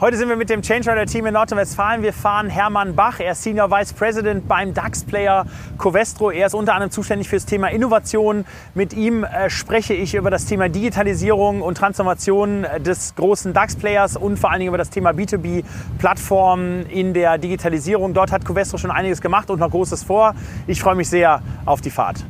Heute sind wir mit dem Change Rider Team in Nordrhein-Westfalen. Wir fahren Hermann Bach. Er ist Senior Vice President beim DAX-Player Covestro. Er ist unter anderem zuständig für das Thema Innovation. Mit ihm äh, spreche ich über das Thema Digitalisierung und Transformation des großen DAX-Players und vor allen Dingen über das Thema B2B-Plattformen in der Digitalisierung. Dort hat Covestro schon einiges gemacht und noch Großes vor. Ich freue mich sehr auf die Fahrt.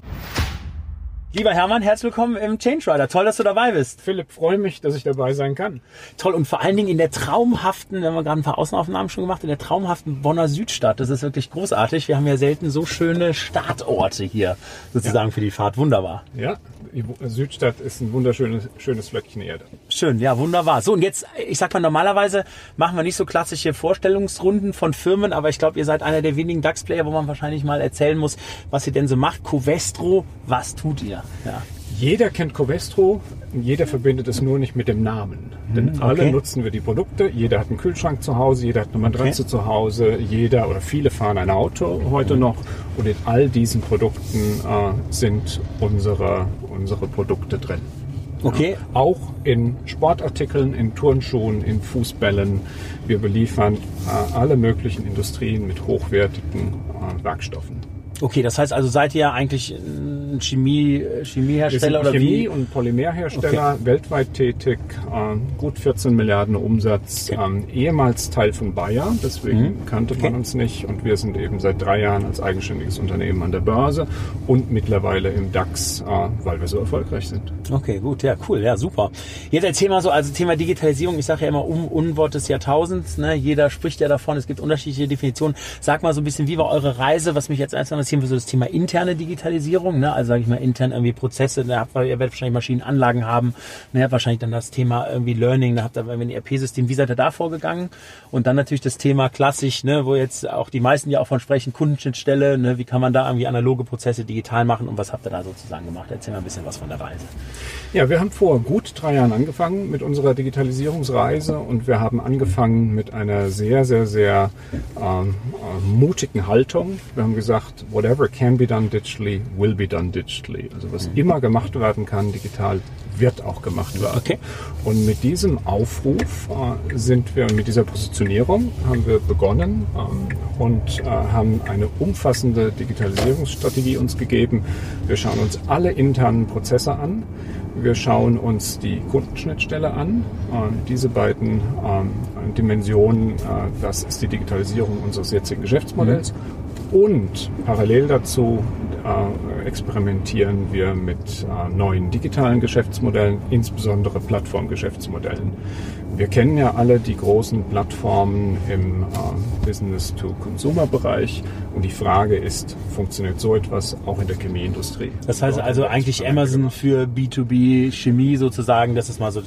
Lieber Hermann, herzlich willkommen im Change Rider. Toll, dass du dabei bist. Philipp, freue mich, dass ich dabei sein kann. Toll und vor allen Dingen in der traumhaften, wir haben gerade ein paar Außenaufnahmen schon gemacht, in der traumhaften Bonner Südstadt. Das ist wirklich großartig. Wir haben ja selten so schöne Startorte hier sozusagen ja. für die Fahrt. Wunderbar. Ja, die Südstadt ist ein wunderschönes schönes Fleckchen Erde. Schön, ja, wunderbar. So, und jetzt, ich sag mal, normalerweise machen wir nicht so klassische Vorstellungsrunden von Firmen, aber ich glaube, ihr seid einer der wenigen DAX-Player, wo man wahrscheinlich mal erzählen muss, was ihr denn so macht. Covestro, was tut ihr? Ja. Jeder kennt Covestro, jeder verbindet es nur nicht mit dem Namen. Denn hm, okay. alle nutzen wir die Produkte, jeder hat einen Kühlschrank zu Hause, jeder hat eine Matratze okay. zu Hause, jeder oder viele fahren ein Auto heute noch und in all diesen Produkten äh, sind unsere, unsere Produkte drin. Okay. Ja, auch in Sportartikeln, in Turnschuhen, in Fußbällen. Wir beliefern äh, alle möglichen Industrien mit hochwertigen äh, Werkstoffen. Okay, das heißt also seid ihr eigentlich ein Chemie, Chemiehersteller oder Chemie wie? und Polymerhersteller, okay. weltweit tätig, äh, gut 14 Milliarden Umsatz, okay. ähm, ehemals Teil von Bayer, deswegen mhm. kannte man okay. uns nicht und wir sind eben seit drei Jahren als eigenständiges Unternehmen an der Börse und mittlerweile im DAX, äh, weil wir so erfolgreich sind. Okay, gut, ja, cool, ja, super. Jetzt erzähl mal so, also Thema Digitalisierung, ich sage ja immer um Unwort des Jahrtausends, ne? jeder spricht ja davon, es gibt unterschiedliche Definitionen. Sag mal so ein bisschen, wie war eure Reise, was mich jetzt erst interessieren wir so das Thema interne Digitalisierung, ne? also sage ich mal intern irgendwie Prozesse, ihr, ihr werdet wahrscheinlich Maschinenanlagen haben, ne? ihr habt wahrscheinlich dann das Thema irgendwie Learning, da habt ihr irgendwie ein ERP-System, wie seid ihr da vorgegangen? Und dann natürlich das Thema klassisch, ne? wo jetzt auch die meisten ja auch von sprechen, Kundenschnittstelle, ne? wie kann man da irgendwie analoge Prozesse digital machen und was habt ihr da sozusagen gemacht? Erzähl mal ein bisschen was von der Reise. Ja, wir haben vor gut drei Jahren angefangen mit unserer Digitalisierungsreise und wir haben angefangen mit einer sehr, sehr, sehr ähm, äh, mutigen Haltung. Wir haben gesagt, whatever can be done digitally, will be done digitally. Also was mhm. immer gemacht werden kann digital, wird auch gemacht werden. Okay. Und mit diesem Aufruf äh, sind wir, mit dieser Positionierung haben wir begonnen ähm, und äh, haben eine umfassende Digitalisierungsstrategie uns gegeben. Wir schauen uns alle internen Prozesse an. Wir schauen uns die Kundenschnittstelle an. Äh, diese beiden ähm, Dimensionen, äh, das ist die Digitalisierung unseres jetzigen Geschäftsmodells. Mhm. Und parallel dazu äh, experimentieren wir mit äh, neuen digitalen Geschäftsmodellen, insbesondere Plattformgeschäftsmodellen. Wir kennen ja alle die großen Plattformen im Business-to-Consumer-Bereich und die Frage ist, funktioniert so etwas auch in der Chemieindustrie? Das heißt also eigentlich Amazon für B2B Chemie sozusagen, das ist mal so,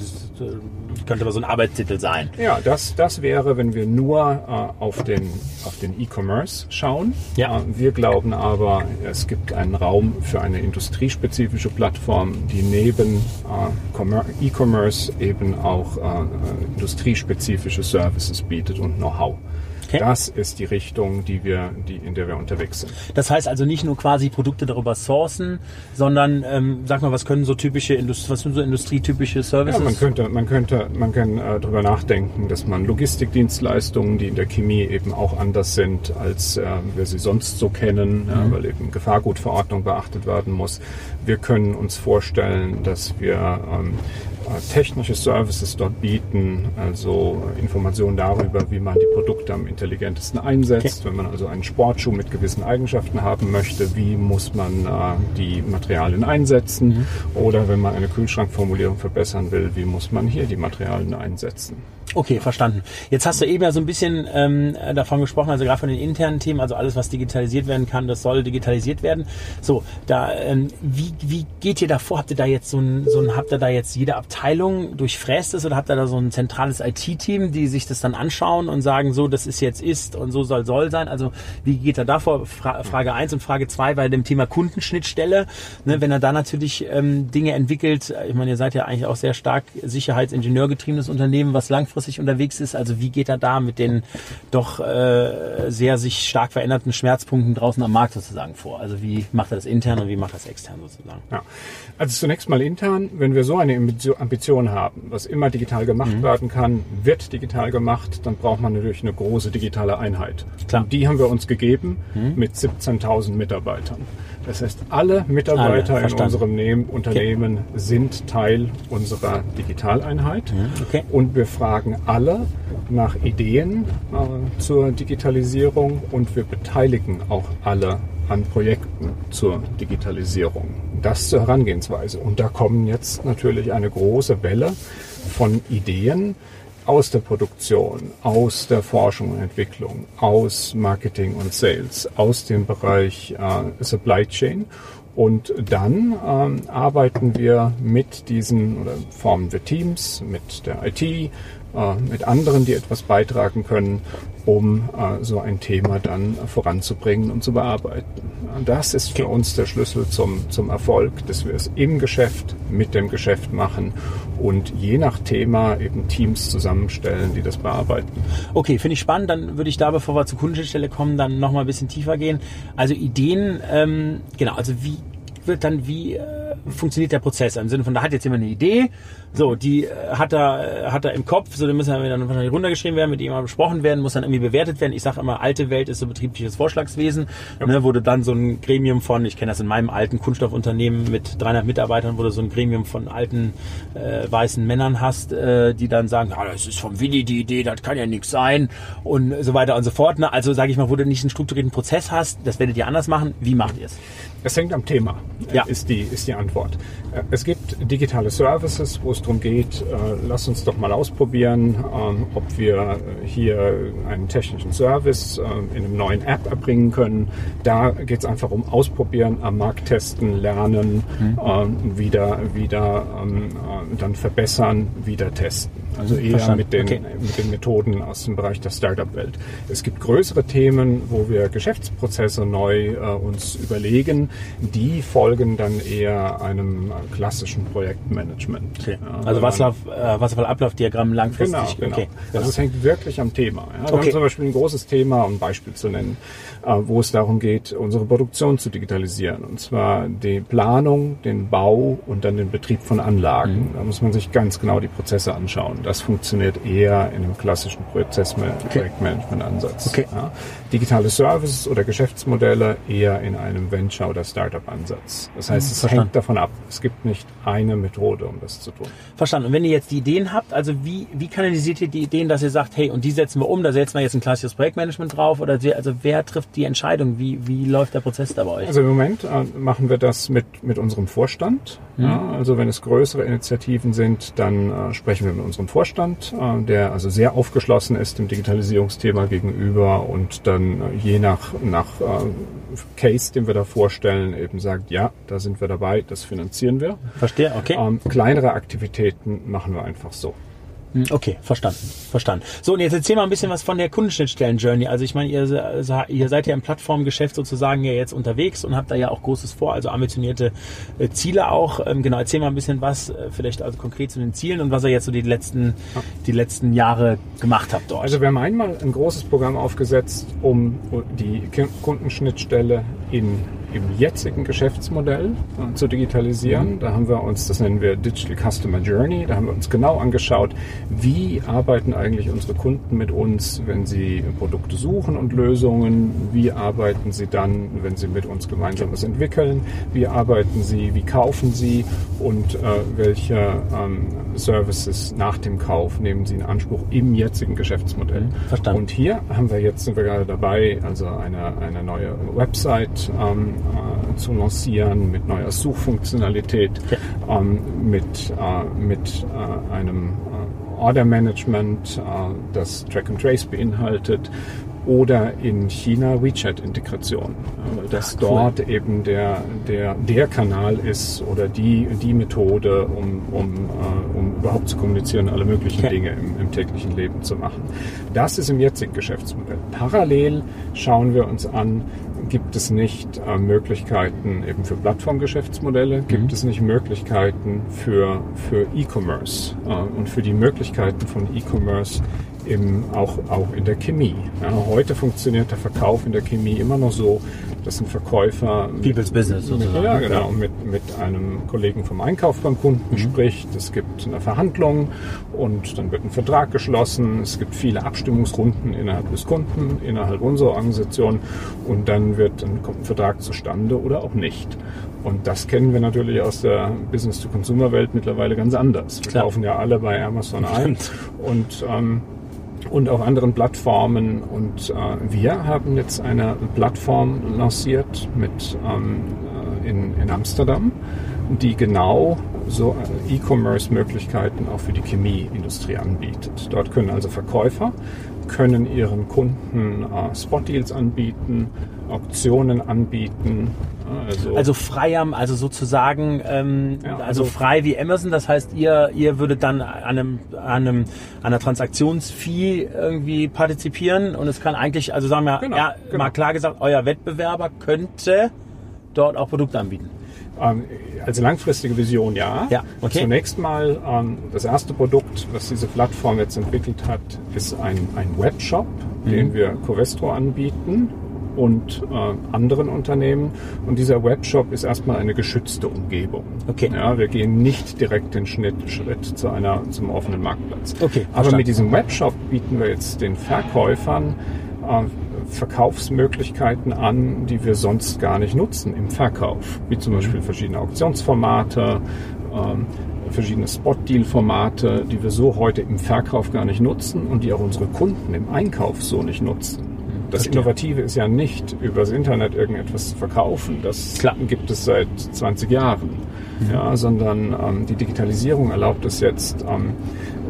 könnte mal so ein Arbeitstitel sein. Ja, das, das wäre, wenn wir nur äh, auf den auf den E-Commerce schauen. Ja. Äh, wir glauben aber, es gibt einen Raum für eine industriespezifische Plattform, die neben äh, E-Commerce eben auch äh, industriespezifische Services bietet und Know-how. Okay. Das ist die Richtung, die wir, die, in der wir unterwegs sind. Das heißt also nicht nur quasi Produkte darüber sourcen, sondern ähm, sag mal, was können so typische Indust was sind so industrietypische Services? Ja, man könnte, man könnte, man kann äh, darüber nachdenken, dass man Logistikdienstleistungen, die in der Chemie eben auch anders sind, als äh, wir sie sonst so kennen, mhm. äh, weil eben Gefahrgutverordnung beachtet werden muss. Wir können uns vorstellen, dass wir ähm, technische Services dort bieten, also Informationen darüber, wie man die Produkte am intelligentesten einsetzt. Okay. Wenn man also einen Sportschuh mit gewissen Eigenschaften haben möchte, wie muss man äh, die Materialien einsetzen? Mhm. Oder wenn man eine Kühlschrankformulierung verbessern will, wie muss man hier die Materialien einsetzen? Okay, verstanden. Jetzt hast du eben ja so ein bisschen ähm, davon gesprochen, also gerade von den internen Themen, also alles, was digitalisiert werden kann, das soll digitalisiert werden. So, da ähm, wie, wie geht ihr da vor? Habt ihr da jetzt so ein, so ein, habt ihr da jetzt jede Abteilung durchfräst es oder habt ihr da so ein zentrales IT-Team, die sich das dann anschauen und sagen, so, das ist jetzt ist und so soll soll sein? Also wie geht er da vor? Fra Frage eins und Frage zwei bei dem Thema Kundenschnittstelle, ne, wenn er da natürlich ähm, Dinge entwickelt, ich meine, ihr seid ja eigentlich auch sehr stark sicherheitsingenieurgetriebenes Unternehmen, was langfristig unterwegs ist. Also wie geht er da mit den doch äh, sehr sich stark veränderten Schmerzpunkten draußen am Markt sozusagen vor? Also wie macht er das intern und wie macht er das extern sozusagen? Ja. Also zunächst mal intern, wenn wir so eine Ambition haben, was immer digital gemacht mhm. werden kann, wird digital gemacht, dann braucht man natürlich eine große digitale Einheit. Klar. Und die haben wir uns gegeben mhm. mit 17.000 Mitarbeitern. Das heißt, alle Mitarbeiter alle, in unserem Unternehmen okay. sind Teil unserer Digitaleinheit. Okay. Und wir fragen alle nach Ideen äh, zur Digitalisierung und wir beteiligen auch alle an Projekten zur Digitalisierung. Das zur Herangehensweise. Und da kommen jetzt natürlich eine große Welle von Ideen, aus der Produktion, aus der Forschung und Entwicklung, aus Marketing und Sales, aus dem Bereich äh, Supply Chain. Und dann ähm, arbeiten wir mit diesen oder formen wir Teams mit der IT, äh, mit anderen, die etwas beitragen können, um äh, so ein Thema dann voranzubringen und zu bearbeiten. Das ist für uns der Schlüssel zum, zum Erfolg, dass wir es im Geschäft mit dem Geschäft machen und je nach Thema eben Teams zusammenstellen, die das bearbeiten. Okay, finde ich spannend. Dann würde ich da, bevor wir zur Kundenstelle kommen, dann nochmal ein bisschen tiefer gehen. Also Ideen, ähm, genau, also wie wird dann, wie äh, funktioniert der Prozess? Im Sinne von, da hat jetzt jemand eine Idee, so, die äh, hat er, äh, hat er im Kopf, so, die müssen dann wahrscheinlich runtergeschrieben werden, mit jemandem besprochen werden, muss dann irgendwie bewertet werden. Ich sage immer, alte Welt ist so betriebliches Vorschlagswesen, ja. ne, wo du dann so ein Gremium von, ich kenne das in meinem alten Kunststoffunternehmen mit 300 Mitarbeitern, wo du so ein Gremium von alten äh, weißen Männern hast, äh, die dann sagen, ja, das ist vom Willi die Idee, das kann ja nichts sein und so weiter und so fort. Ne? Also sage ich mal, wo du nicht einen strukturierten Prozess hast, das werdet ihr anders machen. Wie macht ihr es? Es hängt am Thema, ja. ist, die, ist die Antwort. Äh, es gibt digitale Services, wo es darum geht, äh, lass uns doch mal ausprobieren, ähm, ob wir hier einen technischen Service äh, in einem neuen App erbringen können. Da geht es einfach um Ausprobieren, am Markt testen, lernen, mhm. ähm, wieder, wieder ähm, äh, dann verbessern, wieder testen. Also eher mit den, okay. mit den Methoden aus dem Bereich der Startup-Welt. Es gibt größere Themen, wo wir Geschäftsprozesse neu äh, uns überlegen. Die folgen dann eher einem klassischen Projektmanagement. Okay. Also Wasserlauf, äh, Wasserfallablaufdiagramm langfristig. Genau, genau. Okay. Also es hängt wirklich am Thema. Ja. Wir okay. haben zum Beispiel ein großes Thema, um ein Beispiel zu nennen, wo es darum geht, unsere Produktion zu digitalisieren. Und zwar die Planung, den Bau und dann den Betrieb von Anlagen. Mhm. Da muss man sich ganz genau die Prozesse anschauen. Das funktioniert eher in einem klassischen Prozessmanagement-Ansatz. Okay. Ja. Digitale Services oder Geschäftsmodelle eher in einem Venture- oder Startup-Ansatz. Das heißt, es Verstanden. hängt davon ab. Es gibt nicht eine Methode, um das zu tun. Verstanden. Und wenn ihr jetzt die Ideen habt, also wie, wie kanalisiert ihr die Ideen, dass ihr sagt, hey, und die setzen wir um, da setzen wir jetzt ein klassisches Projektmanagement drauf? Oder also wer trifft die Entscheidung? Wie, wie läuft der Prozess da bei euch? Also im Moment äh, machen wir das mit, mit unserem Vorstand. Mhm. Ja, also wenn es größere Initiativen sind, dann äh, sprechen wir mit unserem Vorstand äh, der also sehr aufgeschlossen ist dem Digitalisierungsthema gegenüber und dann äh, je nach, nach äh, Case, den wir da vorstellen, eben sagt, ja, da sind wir dabei, das finanzieren wir. Verstehe, okay. Ähm, kleinere Aktivitäten machen wir einfach so. Hm, okay, verstanden, verstanden. So, und jetzt erzähl mal ein bisschen was von der Kundenschnittstellen-Journey. Also ich meine, ihr, ihr seid ja im Plattformgeschäft sozusagen ja jetzt unterwegs und habt da ja auch Großes vor, also ambitionierte äh, Ziele auch. Ähm, genau, erzähl mal ein bisschen was, äh, vielleicht also konkret zu den Zielen und was ihr jetzt so die letzten, die letzten Jahre gemacht habt dort. Also wir haben einmal ein großes Programm aufgesetzt, um die Kundenschnittstelle in im jetzigen Geschäftsmodell äh, zu digitalisieren. Mhm. Da haben wir uns, das nennen wir Digital Customer Journey, da haben wir uns genau angeschaut, wie arbeiten eigentlich unsere Kunden mit uns, wenn sie Produkte suchen und Lösungen, wie arbeiten sie dann, wenn sie mit uns gemeinsam was entwickeln, wie arbeiten sie, wie kaufen sie und äh, welche ähm, Services nach dem Kauf nehmen sie in Anspruch im jetzigen Geschäftsmodell. Mhm. Verstanden. Und hier haben wir jetzt, sind wir gerade dabei, also eine, eine neue Website ähm, äh, zu lancieren mit neuer Suchfunktionalität, okay. ähm, mit, äh, mit äh, einem Order Management, äh, das Track and Trace beinhaltet oder in China WeChat-Integration, weil das Ach, cool. dort eben der, der, der Kanal ist oder die, die Methode, um, um, äh, um überhaupt zu kommunizieren, alle möglichen Okay. Dinge im, im täglichen Leben zu machen. Das ist im jetzigen Geschäftsmodell. Parallel schauen wir uns an, gibt es nicht äh, Möglichkeiten eben für Plattformgeschäftsmodelle, gibt es nicht Möglichkeiten für, für E-Commerce äh, und für die Möglichkeiten von E-Commerce auch, auch in der Chemie. Ja, heute funktioniert der Verkauf in der Chemie immer noch so, dass ein Verkäufer mit- People's Business mit, sozusagen. ja, genau, mit, mit einem Kollegen vom Einkauf beim Kunden spricht. Es gibt eine Verhandlung und dann wird ein Vertrag geschlossen. Es gibt viele Abstimmungsrunden innerhalb des Kunden, innerhalb unserer Organisation und dann wird dann kommt ein Vertrag zustande oder auch nicht. Und das kennen wir natürlich aus der Business-to-Consumer-Welt mittlerweile ganz anders. Wir Klar. kaufen ja alle bei Amazon ein und ähm, und auf anderen Plattformen. Und äh, wir haben jetzt eine Plattform lanciert mit ähm, äh, in, in Amsterdam, die genau so äh, E-Commerce-Möglichkeiten auch für die Chemieindustrie anbietet. Dort können also Verkäufer können ihren Kunden äh, Spot-Deals anbieten, Auktionen anbieten. Also, Also frei am, also sozusagen, ähm, Ja, also, also- frei wie Amazon. Das heißt, ihr, ihr würdet dann an einem, an einem, an einer Transaktionsfee irgendwie partizipieren und es kann eigentlich, also sagen wir, Genau, ja, genau. mal klar gesagt, euer Wettbewerber könnte dort auch Produkte anbieten. Ähm, als langfristige Vision ja. Ja, okay. Zunächst mal, ähm, das erste Produkt, was diese Plattform jetzt entwickelt hat, ist ein, ein Webshop, Mhm. den wir Covestro anbieten und äh, anderen Unternehmen. Und dieser Webshop ist erstmal eine geschützte Umgebung. Okay. Ja, wir gehen nicht direkt den Schnitt, Schritt zu einer, zum offenen Marktplatz. Okay, Aber verstanden. mit diesem Webshop bieten wir jetzt den Verkäufern äh, Verkaufsmöglichkeiten an, die wir sonst gar nicht nutzen im Verkauf, wie zum Beispiel verschiedene Auktionsformate, ähm, verschiedene Spot-Deal-Formate, die wir so heute im Verkauf gar nicht nutzen und die auch unsere Kunden im Einkauf so nicht nutzen. Das. Innovative ist ja nicht, übers Internet irgendetwas zu verkaufen. Das Klar. gibt es seit 20 Jahren. Ja, sondern ähm, die Digitalisierung erlaubt es jetzt, ähm,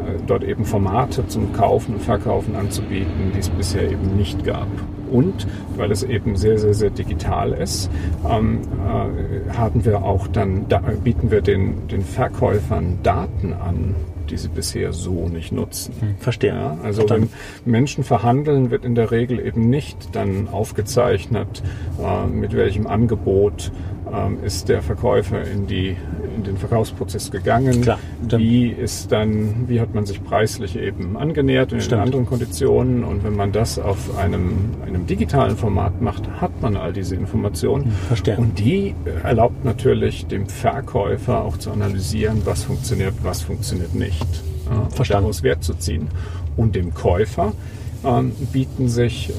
äh, dort eben Formate zum Kaufen und Verkaufen anzubieten, die es bisher eben nicht gab. Und weil es eben sehr, sehr, sehr digital ist, ähm, äh, haben wir auch dann, da, bieten wir den, den Verkäufern Daten an, die sie bisher so nicht nutzen. Verstehe. Ja, also Verstanden. wenn Menschen verhandeln, wird in der Regel eben nicht dann aufgezeichnet, äh, mit welchem Angebot ähm, ist der Verkäufer in, die, in den Verkaufsprozess gegangen. Klar, wie ist dann, wie hat man sich preislich eben angenähert in anderen Konditionen? Und wenn man das auf einem, einem digitalen Format macht, hat man all diese Informationen. verstehe. Und die erlaubt natürlich dem Verkäufer auch zu analysieren, was funktioniert, was funktioniert nicht. Verstanden. daraus Wert zu ziehen. Und dem Käufer ähm, bieten sich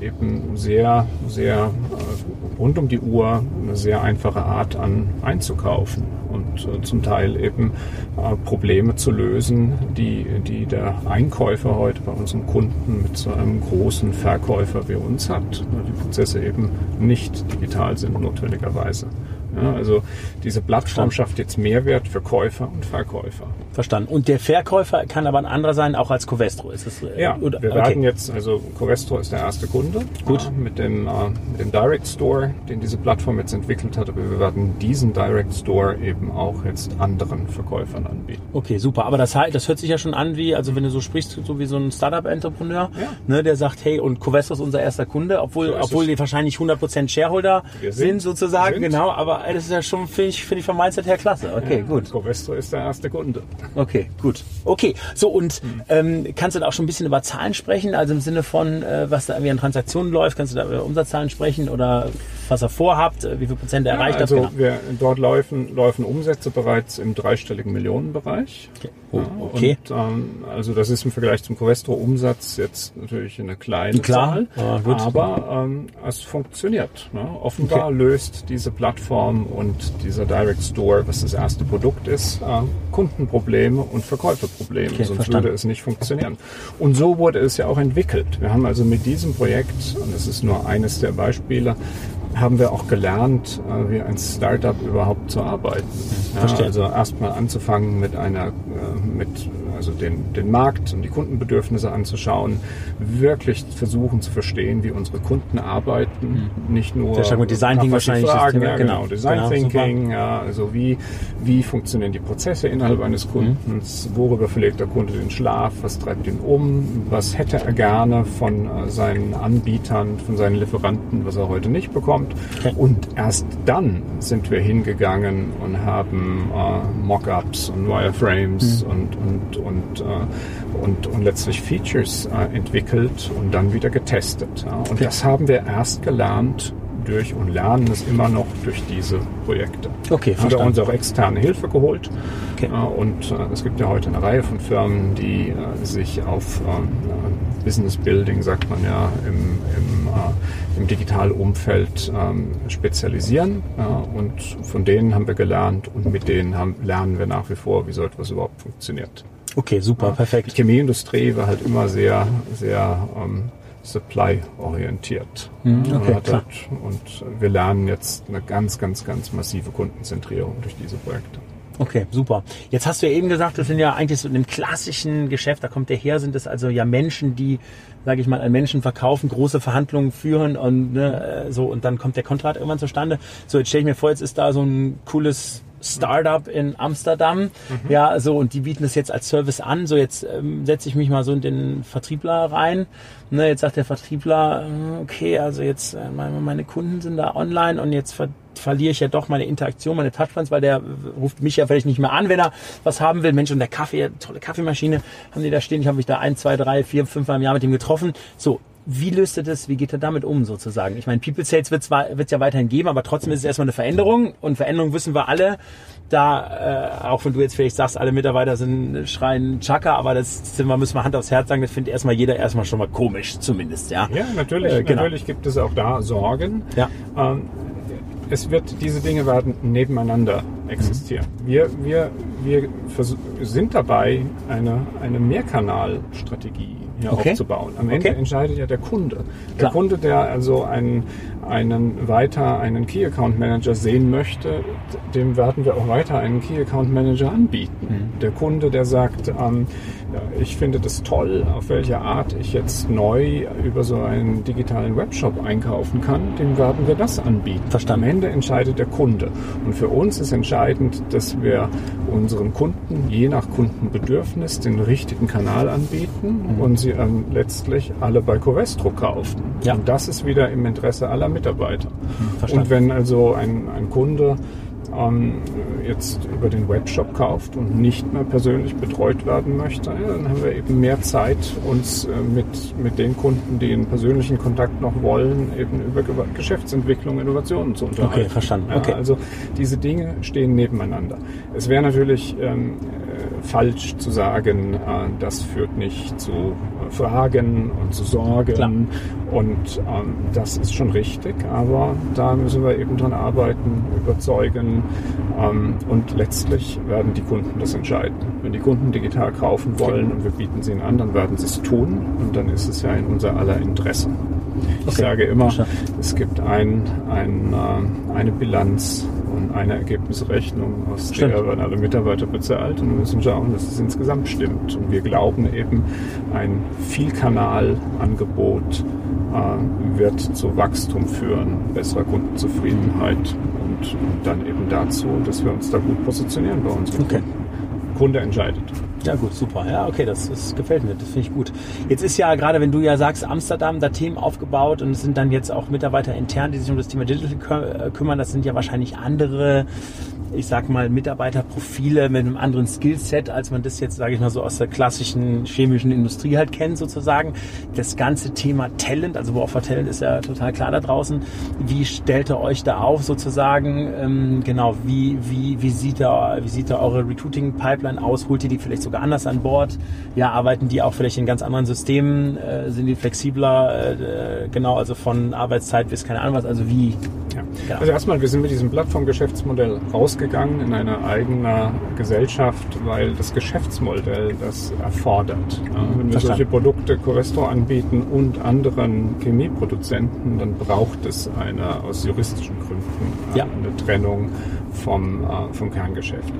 äh, eben sehr, sehr äh, rund um die Uhr eine sehr einfache Art an einzukaufen und äh, zum Teil eben äh, Probleme zu lösen, die, die der Einkäufer heute bei unseren Kunden mit so einem großen Verkäufer wie uns hat, weil die Prozesse eben nicht digital sind notwendigerweise. Ja, also diese Plattform schafft jetzt Mehrwert für Käufer und Verkäufer. Verstanden. Und der Verkäufer kann aber ein anderer sein, auch als Covestro. Ist es, äh, Ja, oder, wir okay. werden jetzt, also Covestro ist der erste Kunde Gut. äh, mit, dem, äh, mit dem Direct Store, den diese Plattform jetzt entwickelt hat, aber wir werden diesen Direct Store eben auch jetzt anderen Verkäufern anbieten. Okay, super. Aber das, das hört sich ja schon an wie, also wenn du so sprichst, so wie so ein Startup-Entrepreneur, Ja. ne, der sagt, hey, und Covestro ist unser erster Kunde, obwohl, So obwohl die wahrscheinlich 100% Shareholder sind, sind. sozusagen, Sind. genau. Aber das ist ja schon, finde ich, finde ich vom Mindset her klasse. Okay, gut. Covestro ist der erste Kunde. Okay, gut. Okay, so und ähm, kannst du da auch schon ein bisschen über Zahlen sprechen? Also im Sinne von, äh, was da irgendwie an Transaktionen läuft, kannst du da über Umsatzzahlen sprechen oder was ihr vorhabt, äh, wie viel Prozent ihr erreicht also habt? Genau. wir, dort laufen, laufen Umsätze bereits im dreistelligen Millionenbereich. Okay. Oh, okay. Und, ähm, also das ist im Vergleich zum Covestro-Umsatz jetzt natürlich eine kleine Klar, Zahl, aber gut. aber ähm, es funktioniert. Ne? Offenbar löst diese Plattform und dieser Direct Store, was das erste Produkt ist, äh, Kundenprobleme und Verkäuferprobleme, Okay, sonst verstanden. würde es nicht funktionieren. Und so wurde es ja auch entwickelt. Wir haben also mit diesem Projekt, und das ist nur eines der Beispiele, haben wir auch gelernt, äh, wie ein Startup überhaupt zu arbeiten. Ja, also erstmal anzufangen mit einer, äh, mit also den, den Markt und die Kundenbedürfnisse anzuschauen, wirklich versuchen zu verstehen, wie unsere Kunden arbeiten, mhm. nicht nur Sehr stark mit Design Thinking wahrscheinlich Fragen, ja, genau, Design genau, Thinking, ja, also wie, wie funktionieren die Prozesse innerhalb eines mhm. Kundens, mhm. worüber verlegt der Kunde den Schlaf, was treibt ihn um, was hätte er gerne von äh, seinen Anbietern, von seinen Lieferanten, was er heute nicht bekommt. Okay. Und erst dann sind wir hingegangen und haben äh, Mockups und Wireframes mhm. und, und, und, äh, und, und letztlich Features äh, entwickelt und dann wieder getestet. Ja. Und okay. das haben wir erst gelernt durch und lernen es immer noch durch diese Projekte. Okay, haben wir uns auch externe Hilfe geholt. Okay. Äh, und äh, es gibt ja heute eine Reihe von Firmen, die äh, sich auf ähm, Business Building, sagt man ja, im, im, im Digitalumfeld ähm, spezialisieren. Und von denen haben wir gelernt und mit denen haben, lernen wir nach wie vor, wie so etwas überhaupt funktioniert. Okay, super, perfekt. Die Chemieindustrie war halt immer sehr, sehr ähm, supply-orientiert. Mhm, okay, halt, und wir lernen jetzt eine ganz, ganz, ganz massive Kundenzentrierung durch diese Projekte. Okay, super. Jetzt hast du ja eben gesagt, das sind ja eigentlich so in dem klassischen Geschäft, da kommt der her, sind es also ja Menschen, die, sage ich mal, an Menschen verkaufen, große Verhandlungen führen und ne, so und dann kommt der Kontrakt irgendwann zustande. So, jetzt stelle ich mir vor, jetzt ist da so ein cooles Startup in Amsterdam. Mhm. Ja, so und die bieten das jetzt als Service an. So jetzt ähm, setze ich mich mal so in den Vertriebler rein. Ne, jetzt sagt der Vertriebler, äh, okay, also jetzt äh, meine, meine Kunden sind da online und jetzt ver verliere ich ja doch meine Interaktion, meine Touchpoints, weil der ruft mich ja vielleicht nicht mehr an, wenn er was haben will. Mensch, und der Kaffee, tolle Kaffeemaschine haben die da stehen. Ich habe mich da ein, zwei, drei, vier, fünf Mal im Jahr mit ihm getroffen. So, wie löst er das, wie geht er damit um sozusagen? Ich meine, People Sales wird es ja weiterhin geben, aber trotzdem ist es erstmal eine Veränderung und Veränderung wissen wir alle. Da, äh, auch wenn du jetzt vielleicht sagst, alle Mitarbeiter sind schreien Chaka, aber das sind wir, müssen wir Hand aufs Herz sagen, das findet erstmal jeder erstmal schon mal komisch, zumindest, ja. Ja, natürlich, äh, genau. natürlich gibt es auch da Sorgen. Ja. Ähm, es wird, diese Dinge werden nebeneinander existieren. Mhm. Wir, wir, wir sind dabei, eine, eine Mehrkanalstrategie hier okay. aufzubauen. Am Ende okay. entscheidet ja der Kunde. Der Klar. Kunde, der also einen, einen weiter einen Key Account Manager sehen möchte, dem werden wir auch weiter einen Key Account Manager anbieten. Mhm. Der Kunde, der sagt, ähm, ich finde das toll, auf welche Art ich jetzt neu über so einen digitalen Webshop einkaufen kann, dem werden wir das anbieten. Verstanden. Am Ende entscheidet der Kunde. Und für uns ist entscheidend, dass wir unseren Kunden je nach Kundenbedürfnis den richtigen Kanal anbieten mhm. und sie ähm, letztlich alle bei Covestro kaufen. Ja. Und das ist wieder im Interesse aller Mitarbeiter. Mhm, verstanden. Und wenn also ein, ein Kunde ähm, jetzt über den Webshop kauft und nicht mehr persönlich betreut werden möchte, ja, dann haben wir eben mehr Zeit, uns äh, mit, mit den Kunden, die einen persönlichen Kontakt noch wollen, eben über Geschäftsentwicklung, Innovationen zu unterhalten. Okay, verstanden. Okay. also diese Dinge stehen nebeneinander. Es wäre natürlich ähm, äh, falsch zu sagen, äh, das führt nicht zu äh, Fragen und zu Sorgen Klar. und ähm, das ist schon richtig, aber da müssen wir eben dran arbeiten, überzeugen, ähm, und letztlich werden die Kunden das entscheiden. Wenn die Kunden digital kaufen wollen und wir bieten sie ihnen an, dann werden sie es tun und dann ist es ja in unser aller Interesse. Ich okay. sage immer, es gibt ein, ein, äh, eine Bilanz und eine Ergebnisrechnung, aus Stimmt. der werden alle Mitarbeiter bezahlt und wir müssen schauen, dass es insgesamt stimmt. Und wir glauben eben, ein Vielkanalangebot äh, wird zu Wachstum führen, besserer Kundenzufriedenheit und, dann eben dazu, dass wir uns da gut positionieren bei uns. Okay. Kunde entscheidet. Ja gut, super. Ja, okay, das, das gefällt mir, das finde ich gut. Jetzt ist ja gerade, wenn du ja sagst, Amsterdam, da Themen aufgebaut und es sind dann jetzt auch Mitarbeiter intern, die sich um das Thema Digital äh, kümmern. Das sind ja wahrscheinlich andere ich sag mal, Mitarbeiterprofile mit einem anderen Skillset, als man das jetzt, sage ich mal, so aus der klassischen chemischen Industrie halt kennt, sozusagen. Das ganze Thema Talent, also War for Talent ist ja total klar da draußen. Wie stellt ihr euch da auf, sozusagen? Ähm, genau, wie, wie, wie sieht da, wie sieht da eure Recruiting-Pipeline aus? Holt ihr die vielleicht sogar anders an Bord? Ja, arbeiten die auch vielleicht in ganz anderen Systemen? Äh, sind die flexibler? Äh, genau, also von Arbeitszeit bis keine Ahnung was. Also wie? Ja. Ja. Also erstmal, wir sind mit diesem Plattformgeschäftsmodell raus rausgegangen in eine eigene Gesellschaft, weil das Geschäftsmodell das erfordert. Ja, wenn wir solche Produkte Coresto anbieten und anderen Chemieproduzenten, dann braucht es eine aus juristischen Gründen ja. eine Trennung vom, äh, vom Kerngeschäft.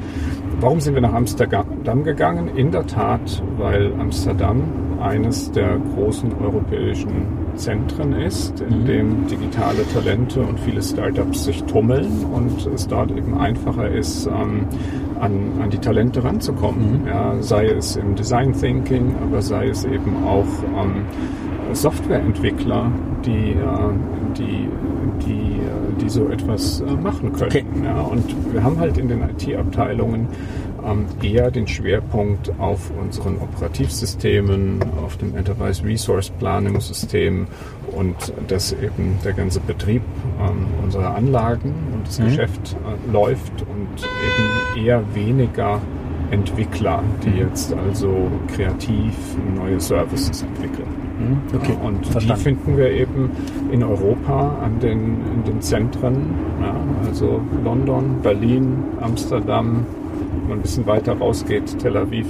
Warum sind wir nach Amsterdam gegangen? In der Tat, weil Amsterdam eines der großen europäischen Zentren ist, in mhm. dem digitale Talente und viele Startups sich tummeln und es dort eben einfacher ist, ähm, an, an die Talente ranzukommen. Mhm. Ja, sei es im Design Thinking, aber sei es eben auch ähm, Softwareentwickler, die, äh, die, die, äh, die so etwas äh, machen können. Okay. Ja, und wir haben halt in den IT-Abteilungen ähm, eher den Schwerpunkt auf unseren Operativsystemen, auf dem Enterprise Resource Planning System und dass eben der ganze Betrieb ähm, unserer Anlagen und das mhm. Geschäft äh, läuft und eben eher weniger Entwickler, die mhm. jetzt also kreativ neue Services entwickeln. Mhm. Okay, ja, und verstanden. die finden wir eben in Europa an den, in den Zentren, ja, also London, Berlin, Amsterdam, man ein bisschen weiter rausgeht, Tel Aviv,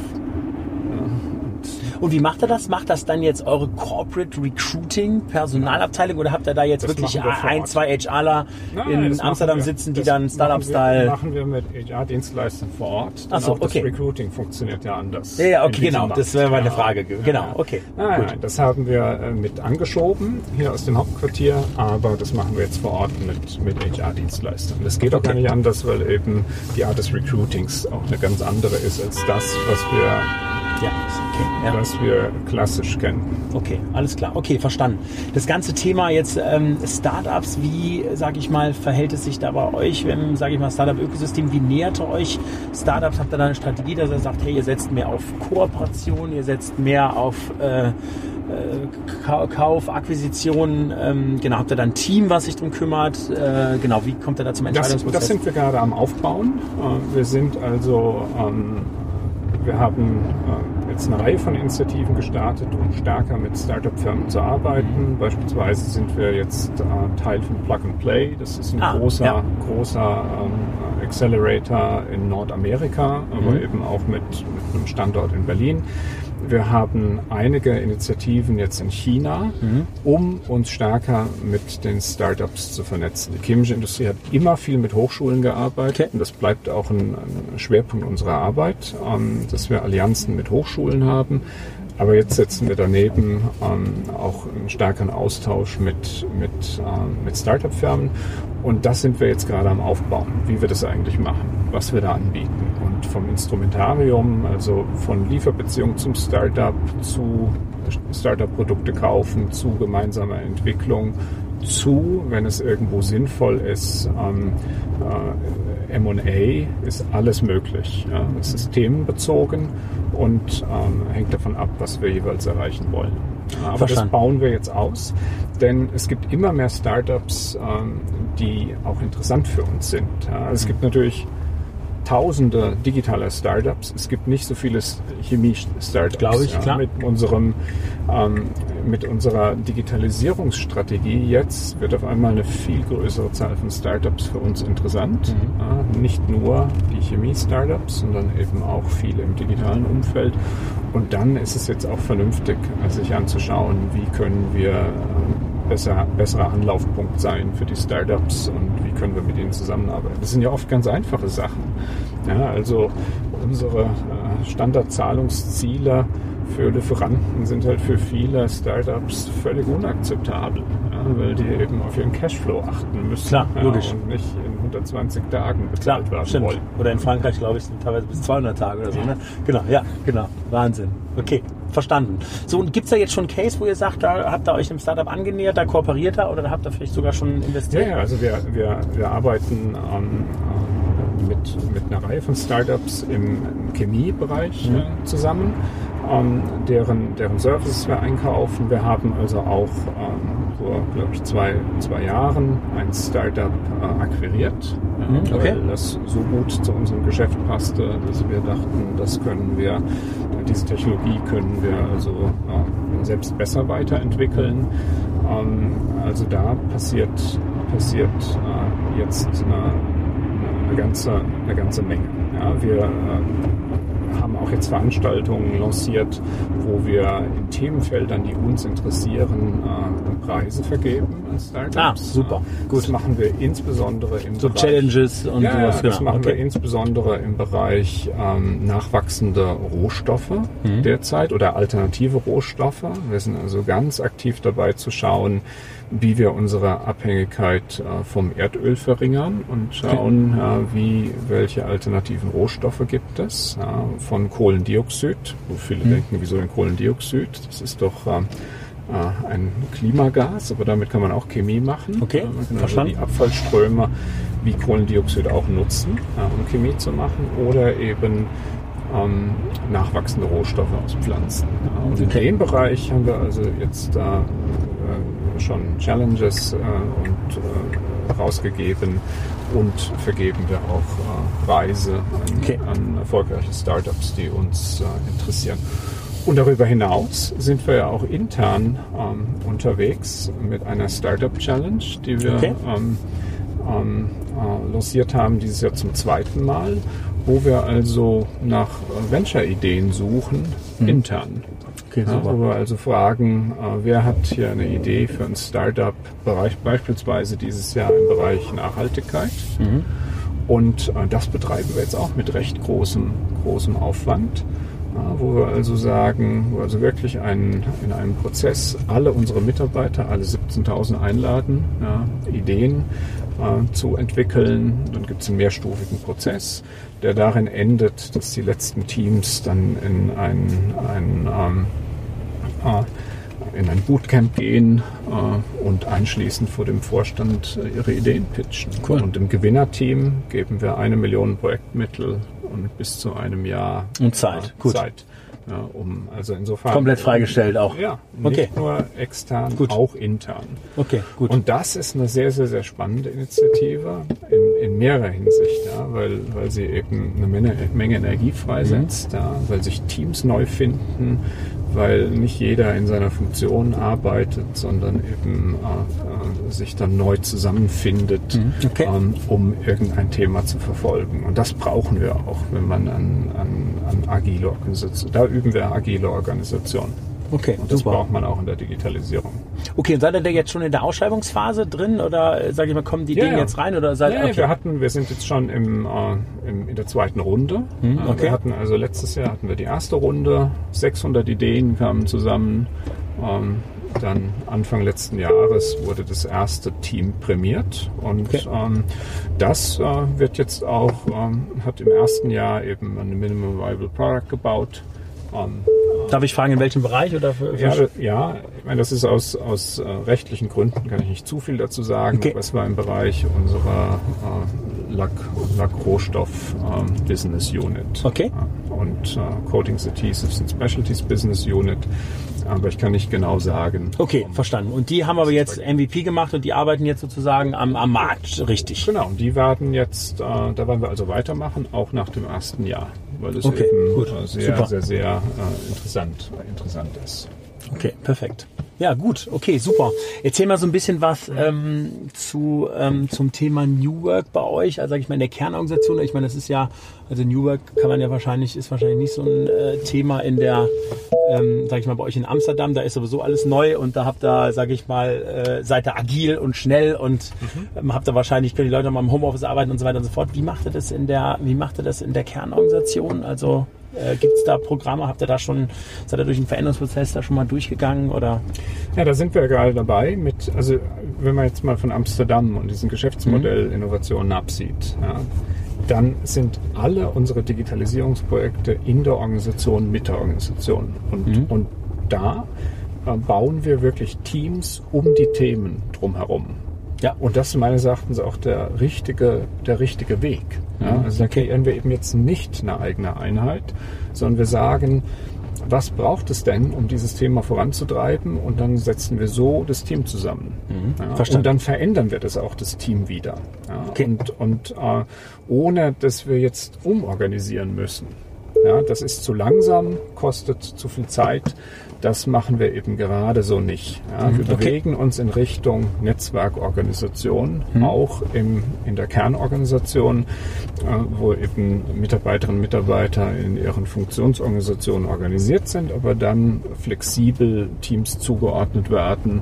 und wie macht er das? Macht das dann jetzt eure Corporate Recruiting Personalabteilung oder habt ihr da jetzt das wirklich ein, zwei HRler in Amsterdam sitzen, die dann Startup-Style... Das machen wir mit HR-Dienstleistern vor Ort. Achso, okay. Das Recruiting funktioniert ja anders. Ja, ja okay, genau. Das wäre meine Frage. Genau, okay. Nein, nein, das haben wir äh, mit angeschoben hier aus dem Hauptquartier, aber das machen wir jetzt vor Ort mit, mit HR-Dienstleistern. Das geht auch okay. gar nicht anders, weil eben die Art des Recruitings auch eine ganz andere ist als das, was wir ja, okay. Ja. Was wir klassisch kennen. Okay, alles klar. Okay, verstanden. Das ganze Thema jetzt ähm, Startups, wie, sage ich mal, verhält es sich da bei euch, wenn, sage ich mal, Startup-Ökosystem, wie nähert ihr euch Startups? Habt ihr da eine Strategie, dass ihr sagt, hey, ihr setzt mehr auf Kooperation, ihr setzt mehr auf äh, äh Kauf, Akquisition, ähm, genau, habt ihr da ein Team, was sich darum kümmert? Äh, genau, wie kommt ihr da zum Entscheidungsprozess? Das, das sind wir gerade am Aufbauen. Äh, wir sind also ähm, wir haben äh, jetzt eine Reihe von Initiativen gestartet, um stärker mit Startup-Firmen zu arbeiten. Mhm. Beispielsweise sind wir jetzt äh, Teil von Plug and Play. Das ist ein ah, großer, ja. großer ähm, Accelerator in Nordamerika, aber mhm. eben auch mit, mit einem Standort in Berlin. Wir haben einige Initiativen jetzt in China, mhm. um uns stärker mit den Startups zu vernetzen. Die chemische Industrie hat immer viel mit Hochschulen gearbeitet okay. und das bleibt auch ein, ein Schwerpunkt unserer Arbeit, ähm, dass wir Allianzen mit Hochschulen haben. Aber jetzt setzen wir daneben ähm, auch einen stärkeren Austausch mit, mit, ähm, mit Startup-Firmen. Und das sind wir jetzt gerade am Aufbauen, wie wir das eigentlich machen, was wir da anbieten vom Instrumentarium, also von Lieferbeziehung zum Startup zu Startup-Produkte kaufen, zu gemeinsamer Entwicklung, zu, wenn es irgendwo sinnvoll ist, ähm, äh, MA ist alles möglich. Ja. Es ist themenbezogen und ähm, hängt davon ab, was wir jeweils erreichen wollen. Aber Verstanden. das bauen wir jetzt aus, denn es gibt immer mehr Startups, ähm, die auch interessant für uns sind. Ja. Es gibt natürlich tausende digitaler Startups. Es gibt nicht so viele Chemie-Startups. Glaube ich, ja, klar. Mit, unserem, ähm, mit unserer Digitalisierungsstrategie jetzt wird auf einmal eine viel größere Zahl von Startups für uns interessant. Mhm. Ja, nicht nur die Chemie-Startups, sondern eben auch viele im digitalen Umfeld. Und dann ist es jetzt auch vernünftig, sich anzuschauen, wie können wir besser, besserer Anlaufpunkt sein für die Startups und wie können wir mit ihnen zusammenarbeiten. Das sind ja oft ganz einfache Sachen. Ja, also unsere äh, Standardzahlungsziele für Lieferanten sind halt für viele Startups völlig unakzeptabel, ja, weil die eben auf ihren Cashflow achten müssen. Klar, logisch. und nicht in 120 Tagen bezahlt Klar, werden stimmt. wollen. Oder in Frankreich, glaube ich, sind teilweise bis 200 Tage oder so. Ne? Genau, ja, genau. Wahnsinn. Okay, verstanden. So, und gibt es da jetzt schon einen Case, wo ihr sagt, da habt ihr euch einem Startup angenähert, da kooperiert ihr oder da habt ihr vielleicht sogar schon investiert? Ja, ja also wir, wir, wir arbeiten ähm, mit, mit einer Reihe von Startups im Chemiebereich mhm. äh, zusammen, ähm, deren, deren Services wir einkaufen. Wir haben also auch ähm, vor, glaube ich, zwei, zwei Jahren ein Startup äh, akquiriert, mhm, okay. weil das so gut zu unserem Geschäft passte, dass wir dachten, das können wir, diese Technologie können wir also äh, selbst besser weiterentwickeln. Ähm, also da passiert, passiert äh, jetzt eine, eine, ganze, eine ganze Menge. Ja, wir äh, haben auch jetzt Veranstaltungen lanciert, wo wir in Themenfeldern, die uns interessieren, äh, Preise vergeben als Startups. Ah, super. Gut. Das machen wir insbesondere im so Bereich Challenges und ja, sowas. das genau. machen wir okay. insbesondere im Bereich ähm, nachwachsende Rohstoffe Mhm. derzeit oder alternative Rohstoffe. Wir sind also ganz aktiv dabei zu schauen, wie wir unsere Abhängigkeit äh, vom Erdöl verringern und schauen, äh, wie welche alternativen Rohstoffe gibt es äh, von Kohlendioxid. Wo viele Mhm. denken, wieso denn Kohlendioxid? Das ist doch ähm, äh, ein Klimagas, aber damit kann man auch Chemie machen. Okay, Äh, Man kann also verstanden. die Abfallströme wie Kohlendioxid auch nutzen, äh, um Chemie zu machen oder eben ähm, nachwachsende Rohstoffe aus Pflanzen. Und Okay. in dem Bereich haben wir also jetzt da äh, schon Challenges äh, und äh, rausgegeben und vergeben wir auch äh, Preise an, Okay. an erfolgreiche Startups, die uns äh, interessieren. Und darüber hinaus sind wir ja auch intern ähm, unterwegs mit einer Startup Challenge, die wir Okay. ähm, ähm, äh, lanciert haben, dieses Jahr zum zweiten Mal, wo wir also nach äh, Venture-Ideen suchen, intern. Okay, Ja, wir also fragen, äh, wer hat hier eine Idee für ein Startup, beispielsweise dieses Jahr im Bereich Nachhaltigkeit. Und äh, das betreiben wir jetzt auch mit recht großem, großem Aufwand, äh, wo wir also sagen, wo wir also wirklich einen, in einem Prozess alle unsere Mitarbeiter, alle 17.000 einladen, ja, Ideen äh, zu entwickeln. Dann gibt es einen mehrstufigen Prozess, der darin endet, dass die letzten Teams dann in ein, ein ähm, äh, in ein Bootcamp gehen äh, und anschließend vor dem Vorstand äh, ihre Ideen pitchen. Cool. Und im Gewinnerteam geben wir eine Million Projektmittel und bis zu einem Jahr Und Zeit. äh, Gut. Zeit. Ja, um, also insofern Komplett freigestellt auch. Ja, nicht Okay. nur extern, Gut. auch intern. Okay, gut. Und das ist eine sehr, sehr, sehr spannende Initiative in, in mehrerer Hinsicht, ja, weil, weil sie eben eine Menge, Menge Energie freisetzt, ja, weil sich Teams neu finden, weil nicht jeder in seiner Funktion arbeitet, sondern eben äh, äh, sich dann neu zusammenfindet, Okay. ähm, um irgendein Thema zu verfolgen. Und das brauchen wir auch, wenn man an, an, an agile Organisationen, da üben wir agile Organisation. Okay, Und das super. braucht man auch in der Digitalisierung. Okay, und seid ihr da jetzt schon in der Ausschreibungsphase drin oder äh, sag ich mal, kommen die Ja, Dinge ja. jetzt rein oder seid Ja, okay. wir hatten, wir sind jetzt schon im, äh, im, in der zweiten Runde. Äh, Hm, okay. Wir hatten also letztes Jahr hatten wir die erste Runde, 600 Ideen kamen zusammen. Ähm, dann Anfang letzten Jahres wurde das erste Team prämiert und Okay. ähm, das äh, wird jetzt auch, ähm, hat im ersten Jahr eben ein Minimum Viable Product gebaut. Ähm, Darf ich fragen, in welchem Bereich oder für, für ja, ja, ich meine, das ist aus, aus äh, rechtlichen Gründen, kann ich nicht zu viel dazu sagen. Okay. aber es war im Bereich unserer äh, Lack, Lackrohstoff ähm, Business Unit. Okay. Und äh, Coatings, Adhesives and Specialties Business Unit. Aber ich kann nicht genau sagen. Okay, um- verstanden. Und die haben aber jetzt MVP gemacht und die arbeiten jetzt sozusagen am, am Markt, richtig. Genau, und die werden jetzt, äh, da werden wir also weitermachen, auch nach dem ersten Jahr, weil es Okay, eben gut, äh, sehr, super. sehr, sehr äh, interessant, interessant ist. Okay, perfekt. Ja, gut, okay, super. Erzähl mal so ein bisschen was ähm, zu, ähm, zum Thema New Work bei euch, also sag ich mal in der Kernorganisation. Ich meine, das ist ja, also New Work kann man ja wahrscheinlich, ist wahrscheinlich nicht so ein äh, Thema in der, ähm, sag ich mal, bei euch in Amsterdam, da ist sowieso alles neu und da habt ihr, sag ich mal, äh, seid ihr agil und schnell und ähm, habt ihr wahrscheinlich, können die Leute mal im Homeoffice arbeiten und so weiter und so fort. Wie macht ihr das in der, wie macht ihr das in der Kernorganisation? Also äh, Gibt es da Programme? Habt ihr da schon, seid ihr durch den Veränderungsprozess da schon mal durchgegangen oder? Ja, da sind wir gerade dabei mit, also wenn man jetzt mal von Amsterdam und diesen Geschäftsmodell Innovationen absieht, ja, dann sind alle unsere Digitalisierungsprojekte in der Organisation mit der Organisation. Und, und da äh, bauen wir wirklich Teams um die Themen drumherum. Ja. Und das ist meines Erachtens auch der richtige, der richtige Weg. Ja, also da kreieren wir eben jetzt nicht eine eigene Einheit, sondern wir sagen, was braucht es denn, um dieses Thema voranzutreiben? Und dann setzen wir so das Team zusammen. Ja, Verstanden. und dann verändern wir das auch, das Team wieder. Ja, Okay. Und, und äh, ohne, dass wir jetzt umorganisieren müssen. Ja, das ist zu langsam, kostet zu viel Zeit. Das machen wir eben gerade so nicht. Ja, wir okay. bewegen uns in Richtung Netzwerkorganisation, auch im, in der Kernorganisation, äh, wo eben Mitarbeiterinnen und Mitarbeiter in ihren Funktionsorganisationen organisiert sind, aber dann flexibel Teams zugeordnet werden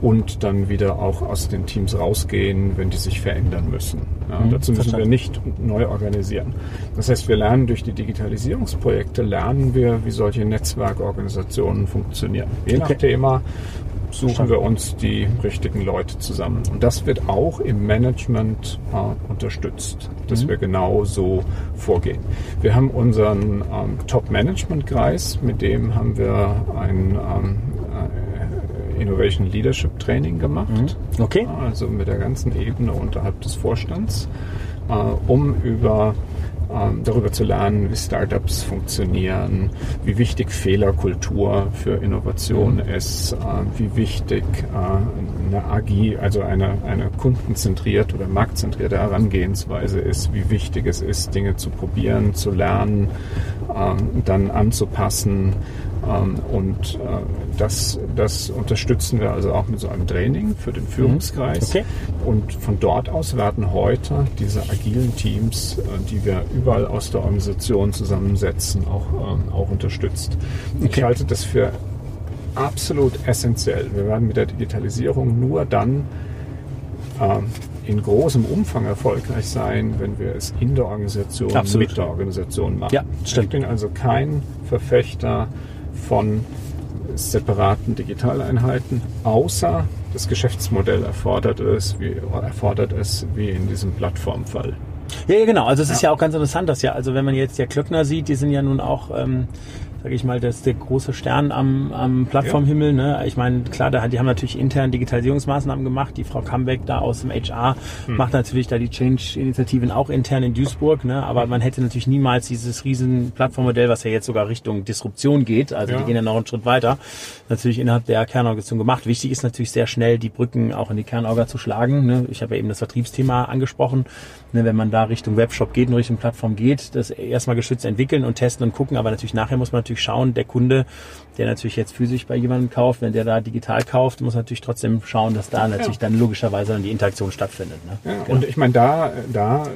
und dann wieder auch aus den Teams rausgehen, wenn die sich verändern müssen. Ja, dazu müssen wir verstanden. nicht neu organisieren. Das heißt, wir lernen durch die Digitalisierungsprojekte, lernen wir, wie solche Netzwerkorganisationen funktionieren. Je nach Okay. Thema suchen wir uns die richtigen Leute zusammen. Und das wird auch im Management äh, unterstützt, dass wir genau so vorgehen. Wir haben unseren ähm, Top-Management-Kreis, mit dem haben wir ein ähm, äh, Innovation Leadership Training gemacht. Okay. Also mit der ganzen Ebene unterhalb des Vorstands, äh, um über ähm, darüber zu lernen, wie Startups funktionieren, wie wichtig Fehlerkultur für Innovation ist, äh, wie wichtig äh, eine agil, also eine, eine kundenzentrierte oder marktzentrierte Herangehensweise ist, wie wichtig es ist, Dinge zu probieren, zu lernen, ähm, dann anzupassen. Ähm, und äh, das, das unterstützen wir also auch mit so einem Training für den Führungskreis. Okay. Und von dort aus werden heute diese agilen Teams, äh, die wir überall aus der Organisation zusammensetzen, auch, ähm, auch unterstützt. Ich halte das für absolut essentiell. Wir werden mit der Digitalisierung nur dann ähm, in großem Umfang erfolgreich sein, wenn wir es in der Organisation Absolut. mit der Organisation machen. Ja, stimmt. Ich bin also kein Verfechter von separaten Digitaleinheiten, außer das Geschäftsmodell erfordert es, wie, erfordert es, wie in diesem Plattformfall. Ja, ja, genau. Also es ist ja auch ganz interessant, dass ja, also wenn man jetzt ja Klöckner sieht, die sind ja nun auch, ähm, sage ich mal, das ist der große Stern am, am Plattformhimmel. Ne? Ich meine, klar, da, die haben natürlich intern Digitalisierungsmaßnahmen gemacht. Die Frau Kambeck da aus dem HR macht natürlich da die Change-Initiativen auch intern in Duisburg. Ne? Aber man hätte natürlich niemals dieses riesen Plattformmodell, was ja jetzt sogar Richtung Disruption geht, also Ja. die gehen ja noch einen Schritt weiter, natürlich innerhalb der Kernorganisation gemacht. Wichtig ist natürlich sehr schnell, die Brücken auch in die Kernorga zu schlagen. Ne? Ich habe ja eben das Vertriebsthema angesprochen. Ne? Wenn man da Richtung Webshop geht und Richtung Plattform geht, das erstmal geschützt entwickeln und testen und gucken. Aber natürlich nachher muss man natürlich schauen, der Kunde, der natürlich jetzt physisch bei jemandem kauft, wenn der da digital kauft, muss natürlich trotzdem schauen, dass da natürlich dann logischerweise dann die Interaktion stattfindet. Ne? Ja, Und ich meine, da, da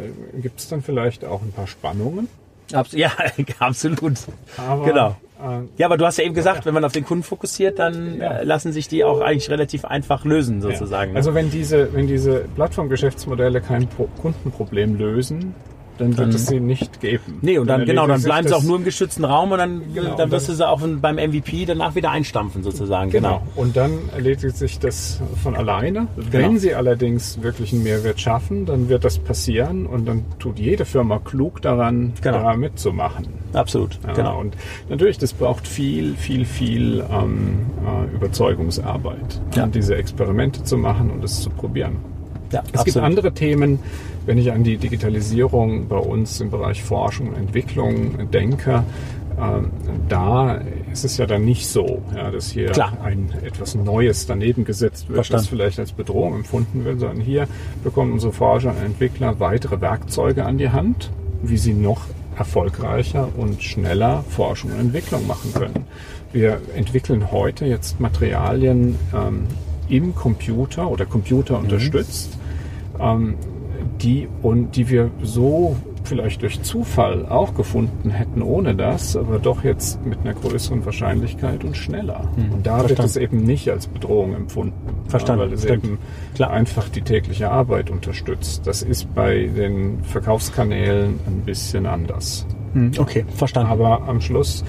gibt es dann vielleicht auch ein paar Spannungen. Abs ja, absolut. Aber, genau. Äh, Ja, aber du hast ja eben gesagt, wenn man auf den Kunden fokussiert, dann Ja. äh, lassen sich die auch eigentlich relativ einfach lösen, sozusagen. Ja. ne? Also wenn diese, wenn diese Plattformgeschäftsmodelle kein Pro Kundenproblem lösen, dann wird Dann- es sie nicht geben. Nee, und dann, genau, dann erledigt sich bleiben sie auch nur im geschützten Raum und dann, Genau, dann wirst dann- du sie auch beim MVP danach wieder einstampfen, sozusagen. Genau. Und dann erledigt sich das von alleine. Genau. Wenn sie allerdings wirklich einen Mehrwert schaffen, dann wird das passieren und dann tut jede Firma klug daran, Genau. da mitzumachen. Absolut, Ja, genau. Und natürlich, das braucht viel, viel, viel ähm, äh, Überzeugungsarbeit, Ja. um diese Experimente zu machen und es zu probieren. Ja, Es gibt andere Themen, wenn ich an die Digitalisierung bei uns im Bereich Forschung und Entwicklung denke. ähm, Da ist es ja dann nicht so, ja, dass hier Klar. ein etwas Neues daneben gesetzt wird, Verstanden. was vielleicht als Bedrohung empfunden wird, sondern hier bekommen unsere Forscher und Entwickler weitere Werkzeuge an die Hand, wie sie noch erfolgreicher und schneller Forschung und Entwicklung machen können. Wir entwickeln heute jetzt Materialien ähm, im Computer oder Computer unterstützt, ähm, die, und die wir so vielleicht durch Zufall auch gefunden hätten ohne das, aber doch jetzt mit einer größeren Wahrscheinlichkeit und schneller. Und da wird Verstanden. es eben nicht als Bedrohung empfunden, Verstanden, weil es stimmt. eben Klar. einfach die tägliche Arbeit unterstützt. Das ist bei den Verkaufskanälen ein bisschen anders. Hm, Okay, verstanden. Aber am Schluss,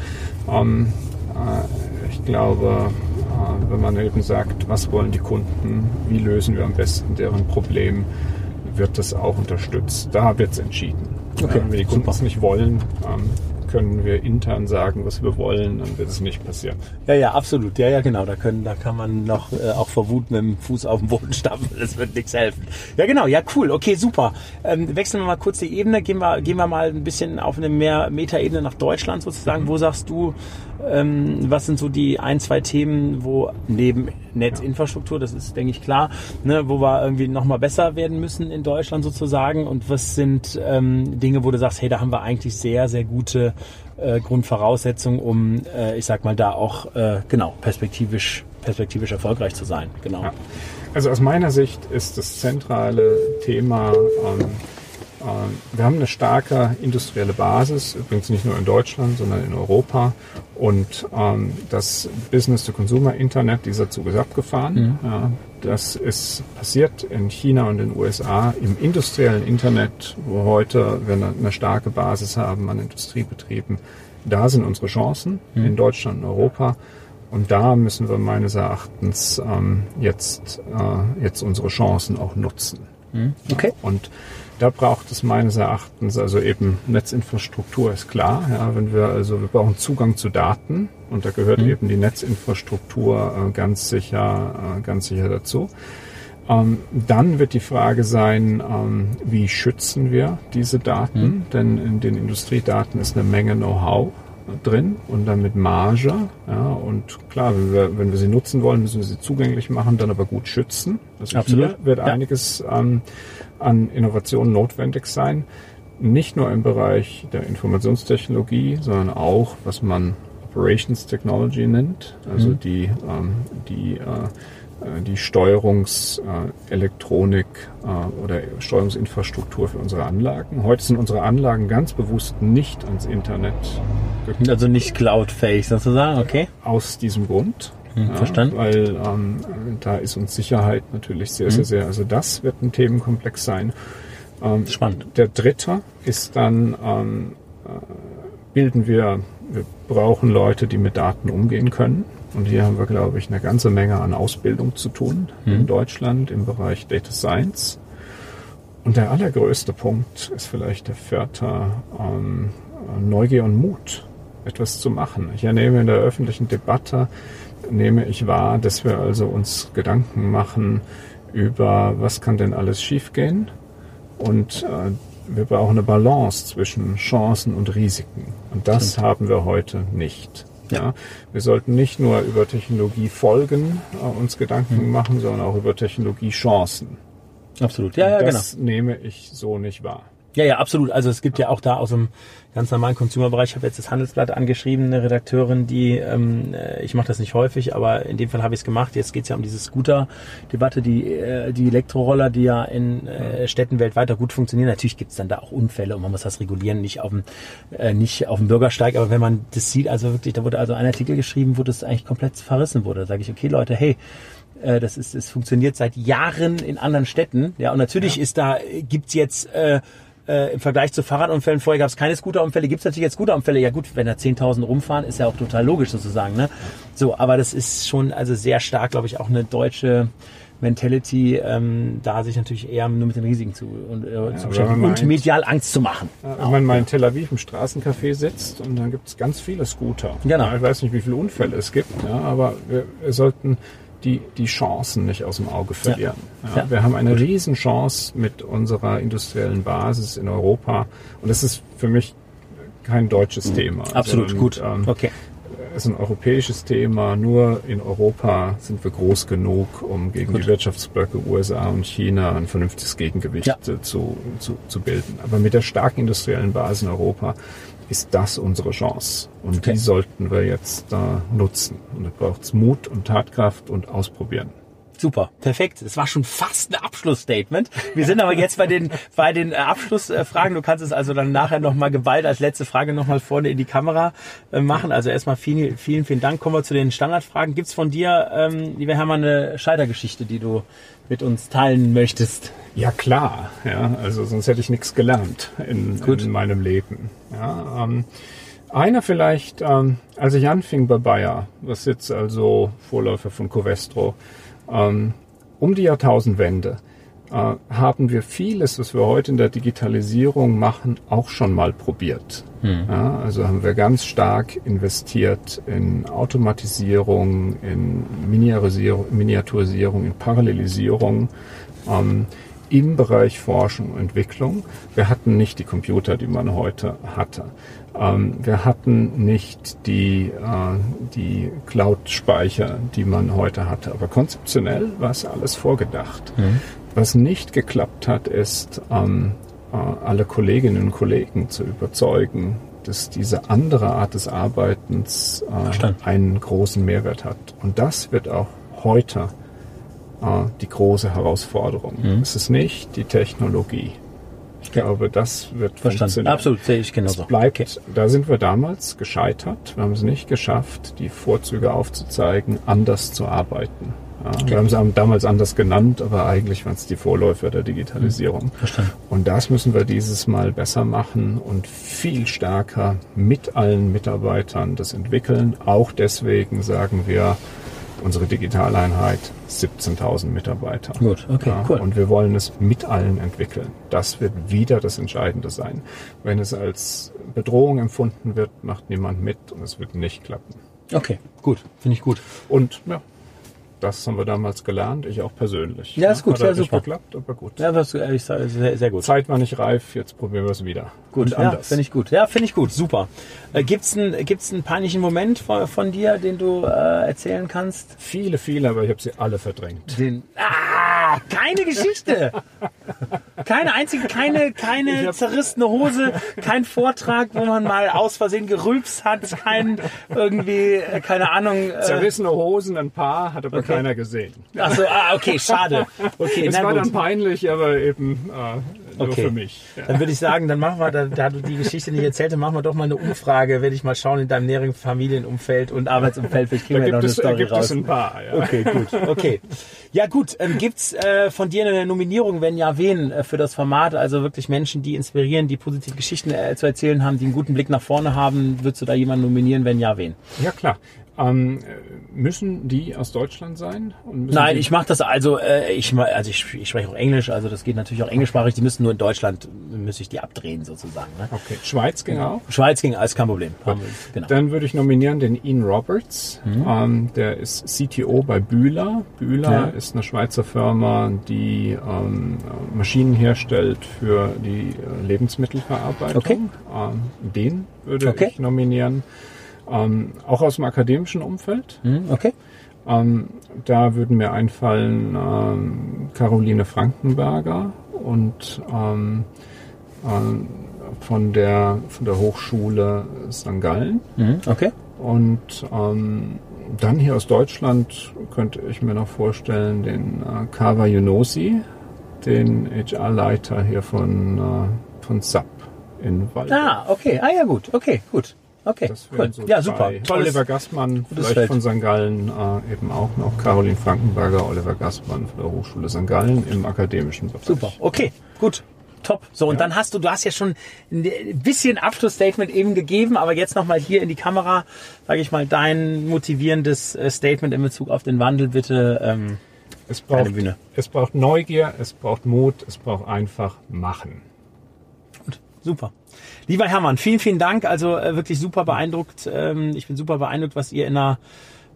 ähm, äh, ich glaube, wenn man eben sagt, was wollen die Kunden, wie lösen wir am besten deren Problem, wird das auch unterstützt. Da wird es entschieden. Okay, Ja, wenn die Kunden es nicht wollen, ähm, können wir intern sagen, was wir wollen, dann wird es nicht passieren. Ja, ja, absolut. Ja, ja, genau. Da können, da kann man noch äh, auch vor Wut mit dem Fuß auf den Boden stampfen. Das wird nichts helfen. Ja, genau. Ja, cool. Okay, super. Ähm, wechseln wir mal kurz die Ebene. Gehen wir, gehen wir mal ein bisschen auf eine mehr Metaebene nach Deutschland sozusagen. Wo sagst du, ähm, was sind so die ein, zwei Themen, wo neben Netzinfrastruktur, das ist, denke ich, klar, ne, wo wir irgendwie nochmal besser werden müssen in Deutschland sozusagen? Und was sind ähm, Dinge, wo du sagst, hey, da haben wir eigentlich sehr, sehr gute äh, Grundvoraussetzung, um, äh, ich sag mal, da auch äh, genau perspektivisch, perspektivisch erfolgreich zu sein. Genau. Ja. Also aus meiner Sicht ist das zentrale Thema, ähm, äh, wir haben eine starke industrielle Basis, übrigens nicht nur in Deutschland, sondern in Europa. Und ähm, das Business-to-Consumer-Internet, dieser Zug ist abgefahren. Mhm. Ja, das ist passiert in China und in den USA im industriellen Internet, wo heute wir eine, eine starke Basis haben an Industriebetrieben. Da sind unsere Chancen mhm. in Deutschland und Europa. Und da müssen wir meines Erachtens ähm, jetzt, äh, jetzt unsere Chancen auch nutzen. Mhm. Okay. Und da braucht es meines Erachtens also eben Netzinfrastruktur ist klar. Ja, wenn wir also wir brauchen Zugang zu Daten und da gehört mhm. eben die Netzinfrastruktur äh, ganz sicher äh, ganz sicher dazu. Ähm, dann wird die Frage sein, ähm, wie schützen wir diese Daten? Mhm. Denn in den Industriedaten ist eine Menge Know-how drin und dann mit Marge. Ja, und klar, wenn wir, wenn wir sie nutzen wollen, müssen wir sie zugänglich machen, dann aber gut schützen. Also Absolut. hier wird ja. einiges ähm, an Innovationen notwendig sein. Nicht nur im Bereich der Informationstechnologie, sondern auch, was man Operations Technology nennt, also mhm. die, ähm, die äh, die Steuerungselektronik äh, äh, oder Steuerungsinfrastruktur für unsere Anlagen. Heute sind unsere Anlagen ganz bewusst nicht ans Internet. Also nicht cloud-fähig sozusagen, okay? Aus diesem Grund. Hm, ja, verstanden. Weil ähm, da ist uns Sicherheit natürlich sehr, sehr, hm. sehr. Also das wird ein Themenkomplex sein. Ähm, Spannend. Der dritte ist dann, ähm, bilden wir, wir brauchen Leute, die mit Daten umgehen können. Und hier haben wir, glaube ich, eine ganze Menge an Ausbildung zu tun mhm. in Deutschland im Bereich Data Science. Und der allergrößte Punkt ist vielleicht der vierte ähm, Neugier und Mut, etwas zu machen. Ich ernehme in der öffentlichen Debatte, nehme ich wahr, dass wir also uns Gedanken machen über, was kann denn alles schiefgehen und äh, wir brauchen eine Balance zwischen Chancen und Risiken. Und das Stimmt. haben wir heute nicht. Ja. Wir sollten nicht nur über Technologiefolgen äh, uns Gedanken mhm. machen, sondern auch über Technologiechancen. Absolut, ja, ja, das genau. Das nehme ich so nicht wahr. Ja, ja, absolut. Also es gibt ja auch da aus dem ganz normalen Consumer-Bereich, ich habe jetzt das Handelsblatt angeschrieben, eine Redakteurin, die, ähm, äh, ich mache das nicht häufig, aber in dem Fall habe ich es gemacht. Jetzt geht es ja um diese Scooter-Debatte, die, äh, die Elektroroller, die ja in äh, Städten weltweit gut funktionieren. Natürlich gibt es dann da auch Unfälle und man muss das regulieren, nicht auf dem, äh, nicht auf dem Bürgersteig, aber wenn man das sieht, also wirklich, da wurde also ein Artikel geschrieben, wo das eigentlich komplett verrissen wurde. Da sage ich, okay Leute, hey, äh, das ist, es funktioniert seit Jahren in anderen Städten. Ja, und natürlich ja. ist da, gibt's jetzt äh, äh, im Vergleich zu Fahrradunfällen, vorher gab es keine Scooterunfälle, gibt es natürlich jetzt Scooterunfälle. Ja gut, wenn da 10.000 rumfahren, ist ja auch total logisch sozusagen. Ne? So, aber das ist schon also sehr stark, glaube ich, auch eine deutsche Mentality, ähm, da sich natürlich eher nur mit den Risiken zu, und, äh, ja, zu beschäftigen und medial Angst zu machen. Ja, wenn man mal in Tel Aviv im Straßencafé sitzt und dann gibt es ganz viele Scooter. Genau. Ich weiß nicht, wie viele Unfälle es gibt, aber wir, wir sollten die, die Chancen nicht aus dem Auge verlieren. Ja. Ja, wir haben eine Riesenchance mit unserer industriellen Basis in Europa und das ist für mich kein deutsches mhm. Thema. Absolut, sondern, gut. Ähm, okay. Es ist ein europäisches Thema. Nur in Europa sind wir groß genug, um gegen Gut. die Wirtschaftsblöcke USA und China ein vernünftiges Gegengewicht ja. zu, zu, zu bilden. Aber mit der starken industriellen Basis in Europa ist das unsere Chance. Und okay. die sollten wir jetzt äh, nutzen. Und da braucht es Mut und Tatkraft und Ausprobieren. Super, perfekt. Das war schon fast ein Abschlussstatement. Wir sind aber jetzt bei den bei den äh, Abschlussfragen. Du kannst es also dann nachher nochmal geballt als letzte Frage nochmal vorne in die Kamera äh, machen. Also erstmal vielen, vielen, vielen Dank. Kommen wir zu den Standardfragen. Gibt's von dir, ähm, lieber Hermann, eine Scheitergeschichte, die du mit uns teilen möchtest? Ja klar, ja, also sonst hätte ich nichts gelernt in, in meinem Leben. Ja, ähm, einer vielleicht, ähm, als ich anfing bei Bayer, was jetzt also Vorläufer von Covestro, ähm, um die Jahrtausendwende äh, haben wir vieles, was wir heute in der Digitalisierung machen, auch schon mal probiert. Hm. Ja, also haben wir ganz stark investiert in Automatisierung, in Miniaturisierung, in Parallelisierung. Ähm, im Bereich Forschung und Entwicklung. Wir hatten nicht die Computer, die man heute hatte. Ähm, wir hatten nicht die, äh, die Cloud-Speicher, die man heute hatte. Aber konzeptionell war es alles vorgedacht. Mhm. Was nicht geklappt hat, ist, ähm, äh, alle Kolleginnen und Kollegen zu überzeugen, dass diese andere Art des Arbeitens äh, einen großen Mehrwert hat. Und das wird auch heute äh, die große Herausforderung. Mhm. Es ist nicht die Technologie. Ich glaube, das wird Verstanden. funktionieren. Absolut, sehe ich genauso. Es bleibt, okay. da sind wir damals gescheitert. Wir haben es nicht geschafft, die Vorzüge aufzuzeigen, anders zu arbeiten. Ja, okay. Wir haben es damals anders genannt, aber eigentlich waren es die Vorläufer der Digitalisierung. Mhm. Verstanden. Und das müssen wir dieses Mal besser machen und viel stärker mit allen Mitarbeitern das entwickeln. Auch deswegen sagen wir, unsere Digitaleinheit 17.000 Mitarbeiter. Gut, okay, ja, cool. Und wir wollen es mit allen entwickeln. Das wird wieder das Entscheidende sein. Wenn es als Bedrohung empfunden wird, macht niemand mit und es wird nicht klappen. Okay, gut, finde ich gut. Und ja, das haben wir damals gelernt, ich auch persönlich. Ja, ist gut, Hat ja, super. geklappt, aber gut. Ja, was ehrlich sagen, sehr, sehr gut. Zeit war nicht reif, jetzt probieren wir es wieder. Gut, ja, finde ich gut. Ja, finde ich gut, super. Äh, gibt's einen, gibt's einen peinlichen Moment von, von dir, den du äh, erzählen kannst? Viele, viele, aber ich habe sie alle verdrängt. Den, ah, keine Geschichte. keine einzige, keine, keine zerrissene Hose, kein Vortrag, wo man mal aus Versehen gerülpst hat, kein irgendwie, äh, keine Ahnung. Äh, Zerrissene Hosen, ein paar, hat aber okay. Keiner gesehen. Ach so, ah, okay, schade. Okay, es war gut. dann peinlich, aber eben äh, nur okay. für mich. Ja. Dann würde ich sagen, dann machen wir, da, da du die Geschichte nicht erzählt hast, machen wir doch mal eine Umfrage, werde ich mal schauen in deinem näheren Familienumfeld und Arbeitsumfeld, vielleicht kriegen da wir noch eine es, Story gibt raus. Es ein paar, ja. Okay, gut, okay. Ja gut, ähm, gibt's äh, von dir eine Nominierung, wenn ja, wen äh, für das Format? Also wirklich Menschen, die inspirieren, die positive Geschichten äh, zu erzählen haben, die einen guten Blick nach vorne haben. Würdest du da jemanden nominieren, wenn ja, wen? Ja klar. Ähm, müssen die aus Deutschland sein? Nein, ich mache das also, äh, ich, also ich, ich spreche auch Englisch, also das geht natürlich auch englischsprachig. Die müssen nur in Deutschland, müsste ich die abdrehen sozusagen. Ne? Okay, Schweiz ging auch? Schweiz ging, alles kein Problem. Genau. Dann würde ich nominieren den Ian Roberts. Mhm. Ähm, der ist CTO bei Bühler. Bühler ja. ist eine Schweizer Firma, die ähm, Maschinen herstellt für die äh, Lebensmittelverarbeitung. Okay. Ähm, den würde okay. ich nominieren. Ähm, auch aus dem akademischen Umfeld. Hm, okay. Ähm, da würden mir einfallen ähm, Caroline Frankenberger und ähm, ähm, von der von der Hochschule St. Gallen. Mhm, okay. Und ähm, dann hier aus Deutschland könnte ich mir noch vorstellen den äh, Kawa Yunosi, den HR-Leiter hier von, äh, von SAP in Wald. Ah, okay. Ah ja, gut. Okay, gut. Okay, das cool. So ja, super. Tolles, Oliver Gassmann, vielleicht Feld. von St. Gallen äh, eben auch noch. Caroline Frankenberger, Oliver Gassmann von der Hochschule St. Gallen im akademischen Bereich. Super, okay, gut. Top. So, und ja. dann hast du, du hast ja schon ein bisschen Abschlussstatement eben gegeben, aber jetzt nochmal hier in die Kamera, sage ich mal, dein motivierendes äh, Statement in Bezug auf den Wandel, bitte. Ähm, es, braucht, Bühne. es braucht Neugier, es braucht Mut, es braucht einfach machen. Super. Lieber Hermann, vielen, vielen Dank. Also äh, wirklich super beeindruckt. Ähm, ich bin super beeindruckt, was ihr in einer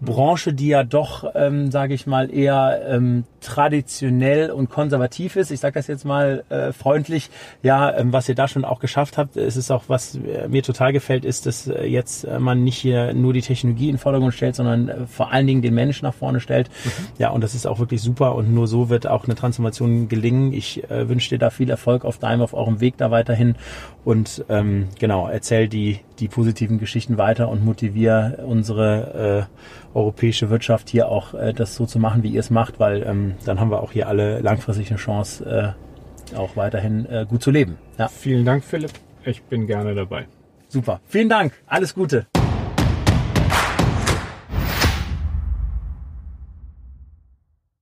Branche, die ja doch, ähm, sage ich mal, eher ähm, traditionell und konservativ ist. Ich sage das jetzt mal äh, freundlich. Ja, ähm, was ihr da schon auch geschafft habt, es ist auch, was äh, mir total gefällt, ist, dass äh, jetzt äh, man nicht hier nur die Technologie in den Vordergrund stellt, sondern äh, vor allen Dingen den Menschen nach vorne stellt. Mhm. Ja, und das ist auch wirklich super und nur so wird auch eine Transformation gelingen. Ich äh, wünsche dir da viel Erfolg auf deinem, auf eurem Weg da weiterhin und ähm, genau, erzähl die, die positiven Geschichten weiter und motivier unsere äh, europäische Wirtschaft hier auch äh, das so zu machen, wie ihr es macht, weil ähm, dann haben wir auch hier alle langfristig eine Chance, äh, auch weiterhin äh, gut zu leben. Ja. Vielen Dank, Philipp. Ich bin gerne dabei. Super. Vielen Dank. Alles Gute.